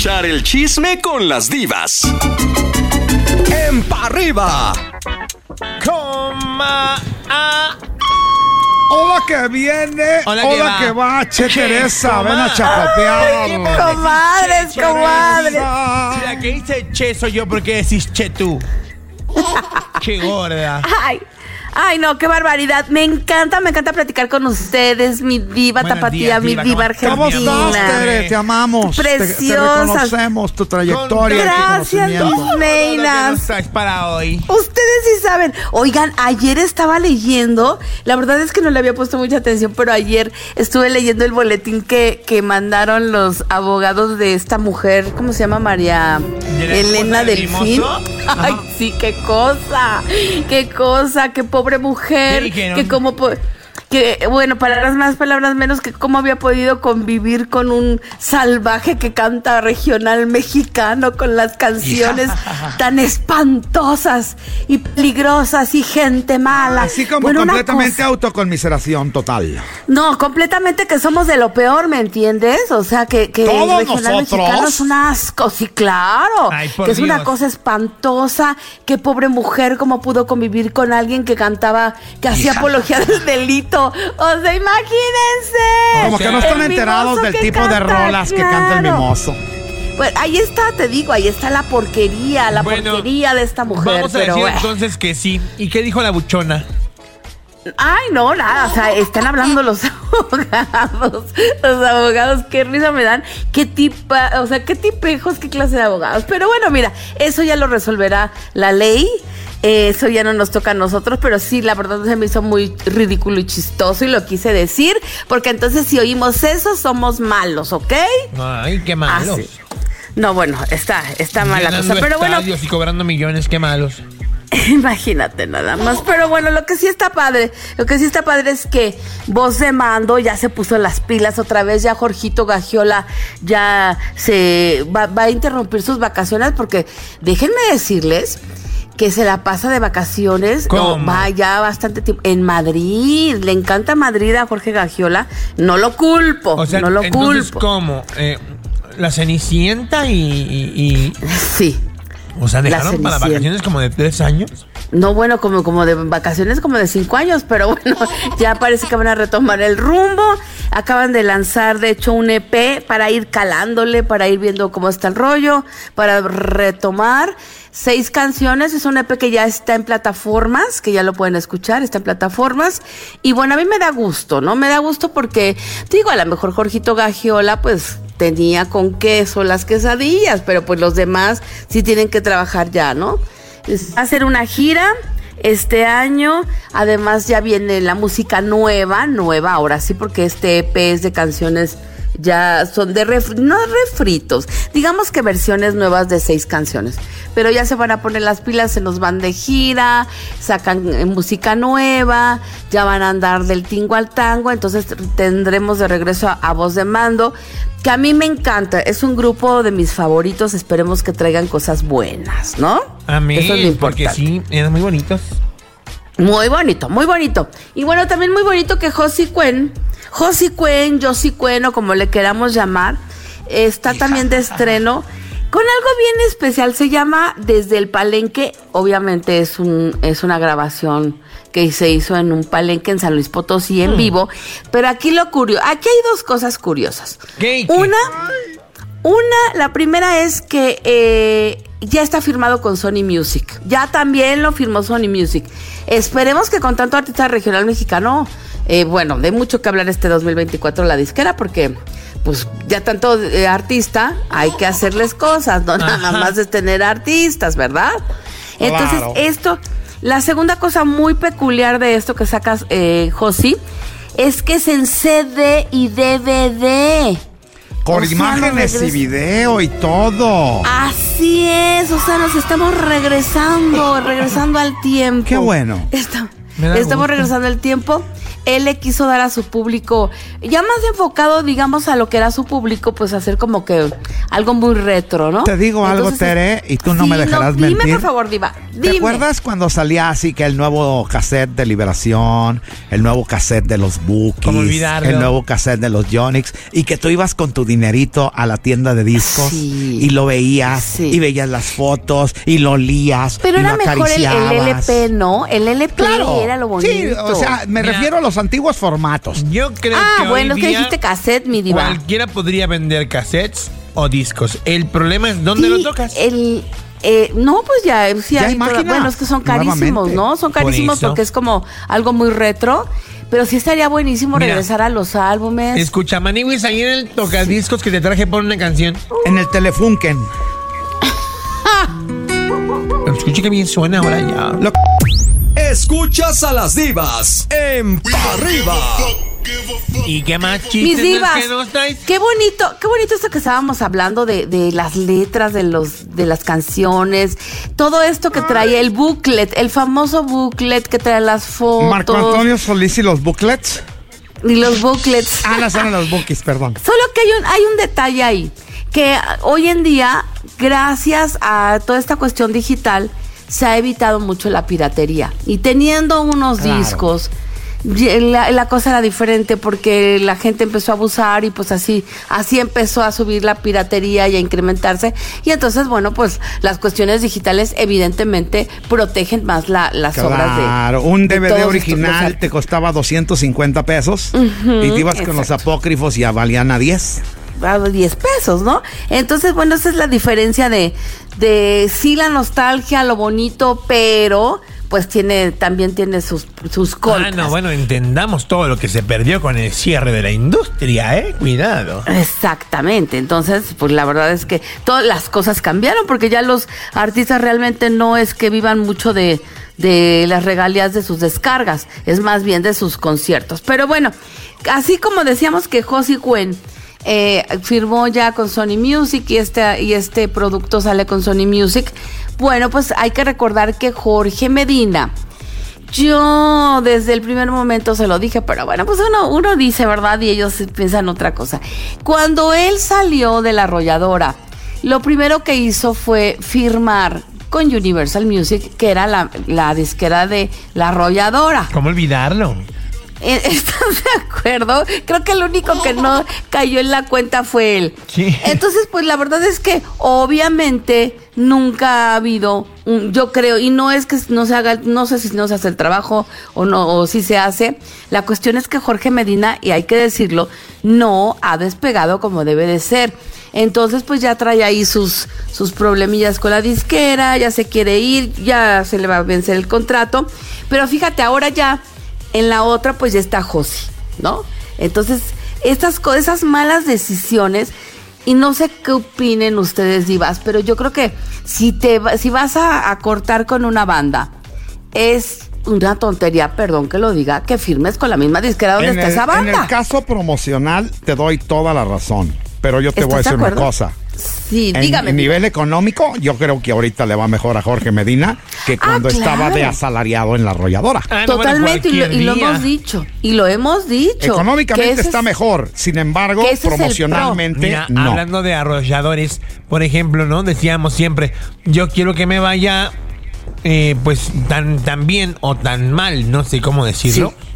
escuchar el chisme con las divas. En pa' arriba. Coma a Hola que viene, Hola hola, que que va. va, che Teresa, ven a chacotear. Comadres, comadres. Si la que dice che soy yo, ¿por qué decís che tú? che gorda. Ay, ay, no, qué barbaridad. Me encanta, me encanta platicar con ustedes, mi diva Buenos tapatía, días, mi diva, diva ¿cómo estás? ¿Cómo estás, argentina. Tere? Te amamos. Te- Te, Preciosas. reconocemos tu trayectoria Gracias, mis reinas. ¿Qué traes para hoy? Ustedes sí saben. Oigan, ayer estaba leyendo, la verdad es que no le había puesto mucha atención, pero ayer estuve leyendo el boletín que, que mandaron los abogados de esta mujer, ¿cómo se llama? María ¿De la Elena Delfín. Ay, sí, qué cosa, qué cosa, qué pobre mujer, que como... po- que, bueno, palabras más, palabras menos, que cómo había podido convivir con un salvaje que canta regional mexicano con las canciones tan espantosas y peligrosas y gente mala. Así como Bueno, completamente autoconmiseración total. No, completamente que somos de lo peor, ¿me entiendes? O sea, que, que ¿Todos el regional nosotros? mexicano es un asco, sí, claro. Ay, que es una cosa espantosa. Qué pobre mujer, cómo pudo convivir con alguien que cantaba, que hacía apología del delito. O sea, imagínense. Como que no están El enterados del tipo de rolas que canta el mimoso. Pues ahí está, te digo, ahí está la porquería, la Bueno, porquería de esta mujer. Vamos a pero decir entonces que sí. ¿Y qué dijo la buchona? Ay, no, nada, o sea, están hablando los abogados, los abogados, qué risa me dan, qué tipa, o sea, qué tipejos, qué clase de abogados. Pero bueno, mira, eso ya lo resolverá la ley, eso ya no nos toca a nosotros, pero sí, la verdad se me hizo muy ridículo y chistoso y lo quise decir, porque entonces si oímos eso, somos malos, ¿ok? Ay, qué malos. Así. No, bueno, está, está mala cosa, pero bueno, y cobrando millones, qué malos. Imagínate nada más. Pero bueno, lo que sí está padre, lo que sí está padre es que voz de mando ya se puso las pilas otra vez, ya Jorgito Gagiola ya se va, va a interrumpir sus vacaciones porque déjenme decirles que se la pasa de vacaciones, ¿Cómo? no, va ya bastante tiempo en Madrid, le encanta Madrid a Jorge Gagiola, no lo culpo, O sea, no lo entonces, culpo. ¿cómo? Eh, la Cenicienta y, y- y- Sí. O sea, La dejaron para Cenicienta. vacaciones como de tres años. No, bueno, como, como de vacaciones como de cinco años, pero bueno, ya parece que van a retomar el rumbo. Acaban de lanzar, de hecho, un EP para ir calándole, para ir viendo cómo está el rollo, para retomar seis canciones. Es un EP que ya está en plataformas, que ya lo pueden escuchar, está en plataformas. Y bueno, a mí me da gusto, ¿no? Me da gusto porque, digo, a lo mejor Jorgito Gagiola, pues tenía con queso las quesadillas, pero pues los demás sí tienen que trabajar ya, ¿no? Es hacer una gira este año. Además ya viene la música nueva, nueva ahora sí, porque este EP es de canciones ya son de no refritos, digamos que versiones nuevas de seis canciones, pero ya se van a poner las pilas, se nos van de gira, sacan eh, música nueva, ya van a andar del tingo al tango, entonces tendremos de regreso a, a voz de mando, que a mí me encanta, es un grupo de mis favoritos, esperemos que traigan cosas buenas, ¿no? A mí, Eso es lo porque sí, eran muy bonitos. Muy bonito, muy bonito. Y bueno, también muy bonito que Josie Cuen, Josie Cuen, Josie Cuen o como le queramos llamar, está también de estreno con algo bien especial. Se llama Desde el Palenque. Obviamente es, un, es una grabación que se hizo en un palenque en San Luis Potosí en vivo. Pero aquí lo curioso, aquí hay dos cosas curiosas. Una, una, la primera es que eh, ya está firmado con Sony Music. Ya también lo firmó Sony Music. Esperemos que con tanto artista regional mexicano, eh, bueno, de mucho que hablar este 2024 la disquera, porque pues ya tanto eh, artista, hay que hacerles cosas, no nada más es tener artistas, ¿verdad? Entonces, Claro. esto, la segunda cosa muy peculiar de esto que sacas, eh, Josi, es que es en CD y DVD. Con O sea, imágenes y video y todo. Así es, o sea, nos estamos regresando, regresando al tiempo. Qué bueno. Está- estamos gusto. regresando al tiempo. Él le quiso dar a su público, ya más enfocado, digamos, a lo que era su público, pues hacer como que algo muy retro, ¿no? Te digo algo, Tere, y tú no me dejarás dime, mentir. Dime, por favor, Diva. Dime. ¿Te acuerdas cuando salía así que el nuevo cassette de Liberación, el nuevo cassette de los Bookies, el nuevo cassette de los Yonix, y que tú ibas con tu dinerito a la tienda de discos Sí. y lo veías Sí. y veías las fotos y lo olías Pero y era lo mejor el? LP, ¿no? El LP Claro. era lo bonito. Sí, o sea, me Mira. refiero a los antiguos formatos. Yo creo ah, que bueno, hoy es que dijiste cassette, mi diva. cualquiera podría vender cassettes o discos. El problema es dónde Sí, lo tocas. El, eh, no, pues ya, sí Ya hay toda- bueno, es que son carísimos. ¿no? Son carísimos porque es como algo muy retro. Pero sí estaría buenísimo Mira. regresar a los álbumes. Escucha, Maniwis, ahí en el tocadiscos que te traje por una canción. En el Telefunken. Escucha que bien suena ahora ya. Lo- Escuchas a las divas en Pa' Arriba. ¿Y qué más Mis chistes divas, que nos traes? qué bonito, qué bonito esto que estábamos hablando de, de las letras de los de las canciones, todo esto que traía el booklet, el famoso booklet que trae las fotos Marco Antonio Solís y los booklets. y los booklets. Ah, no, son los bookies, perdón. Solo que hay un, hay un detalle ahí, que hoy en día, gracias a toda esta cuestión digital, se ha evitado mucho la piratería. Y teniendo unos Claro. discos, la, la cosa era diferente porque la gente empezó a abusar y pues así, así empezó a subir la piratería y a incrementarse. Y entonces, bueno, pues las cuestiones digitales evidentemente protegen más la- las obras de... Claro, un DVD original te costaba 250 pesos y te ibas con los apócrifos y ya valían a 10. A 10 pesos, ¿no? Entonces, bueno, esa es la diferencia de, de sí la nostalgia, lo bonito, pero pues tiene, también tiene sus, sus Ah, contras. no, bueno, entendamos todo lo que se perdió con el cierre de la industria, ¿eh? Cuidado. Exactamente, entonces pues la verdad es que todas las cosas cambiaron porque ya los artistas realmente no es que vivan mucho de, de las regalías de sus descargas, es más bien de sus conciertos. Pero bueno, así como decíamos que Josie Gwen eh, firmó ya con Sony Music y este, y este producto sale con Sony Music, bueno pues hay que recordar que Jorge Medina, yo desde el primer momento se lo dije, pero bueno, pues uno, uno dice, ¿verdad? Y ellos piensan otra cosa. Cuando él salió de la arrolladora, lo primero que hizo fue firmar con Universal Music, que era la, la disquera de la arrolladora. ¿Cómo olvidarlo? Eh, ¿Estás de acuerdo? Creo que el único que no cayó en la cuenta fue él. Sí. Entonces, pues la verdad es que obviamente nunca ha habido, un- yo creo, y no es que no se haga, no sé si no se hace el trabajo o no, o si se hace. La cuestión es que Jorge Medina, y hay que decirlo, no ha despegado como debe de ser. Entonces, pues ya trae ahí sus, sus problemillas con la disquera, ya se quiere ir, ya se le va a vencer el contrato. Pero fíjate, ahora ya en la otra pues ya está Josi, ¿no? Entonces, estas esas malas decisiones y no sé qué opinen ustedes divas, pero yo creo que si te si vas a, a cortar con una banda es una tontería, perdón que lo diga, que firmes con la misma disquera donde En está el, esa en banda. el caso promocional te doy toda la razón, pero yo te voy a ¿Estás de decir una cosa. Sí, En, dígame. en nivel económico, yo creo que ahorita le va mejor a Jorge Medina que Ah, cuando estaba de asalariado en la arrolladora. Ah, no, bueno, Totalmente, y, lo, y hemos dicho, y lo hemos dicho. Económicamente está es- mejor, sin embargo, promocionalmente Mira, no. hablando de arrolladores, por ejemplo, ¿no? Decíamos siempre, yo quiero que me vaya, eh, pues, tan, tan bien o tan mal, no sé cómo decirlo. Sí.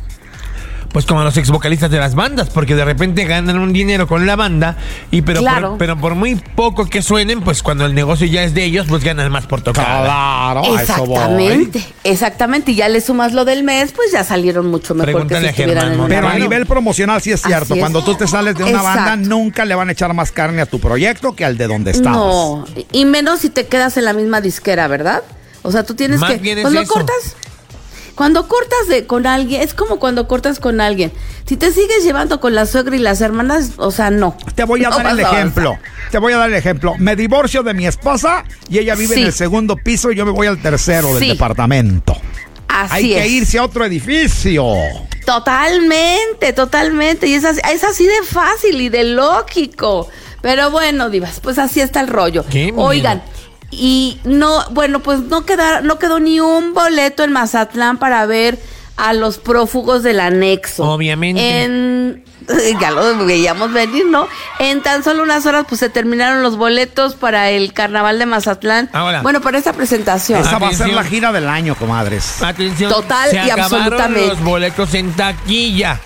Pues como los ex vocalistas de las bandas, porque de repente ganan un dinero con la banda, y pero, Claro. por, pero por muy poco que suenen, pues cuando el negocio ya es de ellos, pues ganan más por tocar. Claro, a eso voy. Exactamente, exactamente. Y ya le sumas lo del mes, pues ya salieron mucho mejor Pregúntale que a si estuvieran Germán en Pero a nivel promocional sí es cierto. Es. Cuando tú te sales de una banda, nunca le van a echar más carne a tu proyecto que al de donde estabas. No, y menos si te quedas en la misma disquera, ¿verdad? O sea, tú tienes Más que bien es cuando eso. cortas cuando cortas de con alguien, es como cuando cortas con alguien. Si te sigues llevando con la suegra y las hermanas, o sea, no. Te voy a No dar el ejemplo. Te voy a dar el ejemplo. Me divorcio de mi esposa y ella vive Sí. en el segundo piso y yo me voy al tercero del departamento. Así Hay que irse a otro edificio. Totalmente, totalmente. Y es así, es así de fácil y de lógico. Pero bueno, divas, pues así está el rollo. Qué miedo. Y no, bueno, pues no queda, no quedó ni un boleto en Mazatlán para ver a los prófugos del anexo. Obviamente. En, ya lo veíamos venir, ¿no? En tan solo unas horas, pues se terminaron los boletos para el carnaval de Mazatlán. Ahora. Bueno, para esta presentación. Esa va a ser la gira del año, comadres. Atención. Total se y acabaron absolutamente. los boletos en taquilla.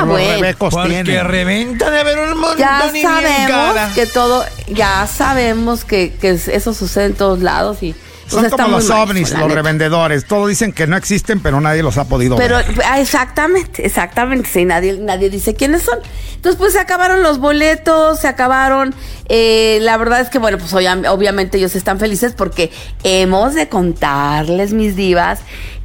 Ah, bueno. Porque reventa de ver un montón Ya cara. sabemos que todo, ya sabemos que, que eso sucede en todos lados y Son como los ovnis, los neta. revendedores. Todos dicen que no existen, pero nadie los ha podido Pero ver. ah, exactamente, exactamente, sí, nadie, nadie dice quiénes son. Entonces, pues se acabaron los boletos, se acabaron. eh, la verdad es que, bueno, pues obvia- obviamente ellos están felices porque hemos de contarles, mis divas,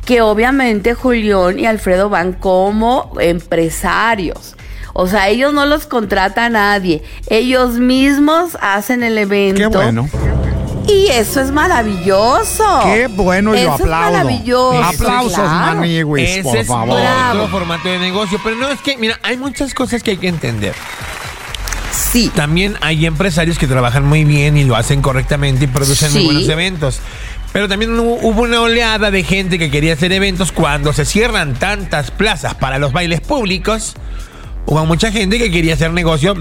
que obviamente Julián y Alfredo van como empresarios. O sea, ellos no los contrata nadie. Ellos mismos hacen el evento. Qué bueno. Y eso es maravilloso. Qué bueno y lo Eso es aplaudo. maravilloso. Aplausos, claro. Maniwis, Ese por es favor. Bravo. otro formato de negocio. Pero no es que, mira, hay muchas cosas que hay que entender. Sí. También hay empresarios que trabajan muy bien y lo hacen correctamente y producen muy buenos eventos. Pero también hu- hubo una oleada de gente que quería hacer eventos cuando se cierran tantas plazas para los bailes públicos. Hubo mucha gente que quería hacer negocio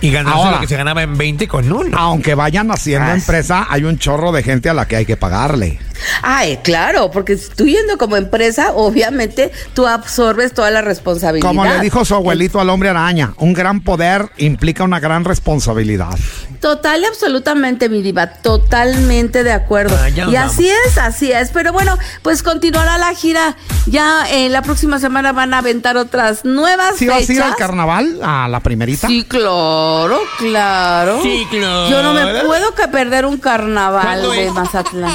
y ganarse Ahora. lo que se ganaba en 20 con uno. Aunque vayan haciendo Ah, empresa, hay un chorro de gente a la que hay que pagarle. Ay, claro, porque tú yendo como empresa, obviamente tú absorbes toda la responsabilidad. Como le dijo su abuelito al hombre araña, un gran poder implica una gran responsabilidad. Total y absolutamente, mi diva, totalmente de acuerdo. Ah, y así es, así es. Pero bueno, pues continuará la gira. Ya eh, la próxima semana van a aventar otras nuevas ¿Sí vas a ir fechas. al carnaval, a la primerita? Sí, claro, claro. Sí, claro. Yo no me puedo que perder un carnaval ¿Cuándo de es? Mazatlán.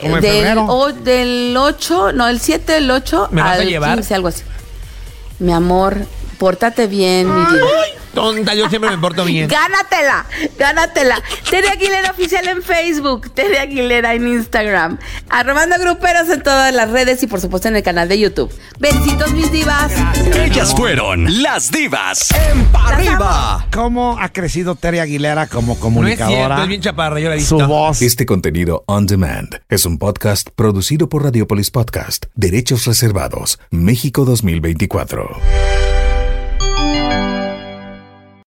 Como del, o- del 8, no, el 7 del 8 ¿Me vas a al llevar? 15, algo así. Mi amor, pórtate bien, mi vida. Tonta, yo siempre me porto bien. Gánatela, gánatela. Tere Aguilera oficial en Facebook, Tere Aguilera en Instagram, arrobando gruperos en todas las redes y por supuesto en el canal de YouTube. Besitos mis divas. Ellas fueron las divas en Pa' arriba. ¿Cómo ha crecido Tere Aguilera como No es comunicadora? cierto, es bien chaparra, yo la he visto. Su voz. Este contenido on demand es un podcast producido por Radiopolis Podcast, Derechos Reservados, México 2024.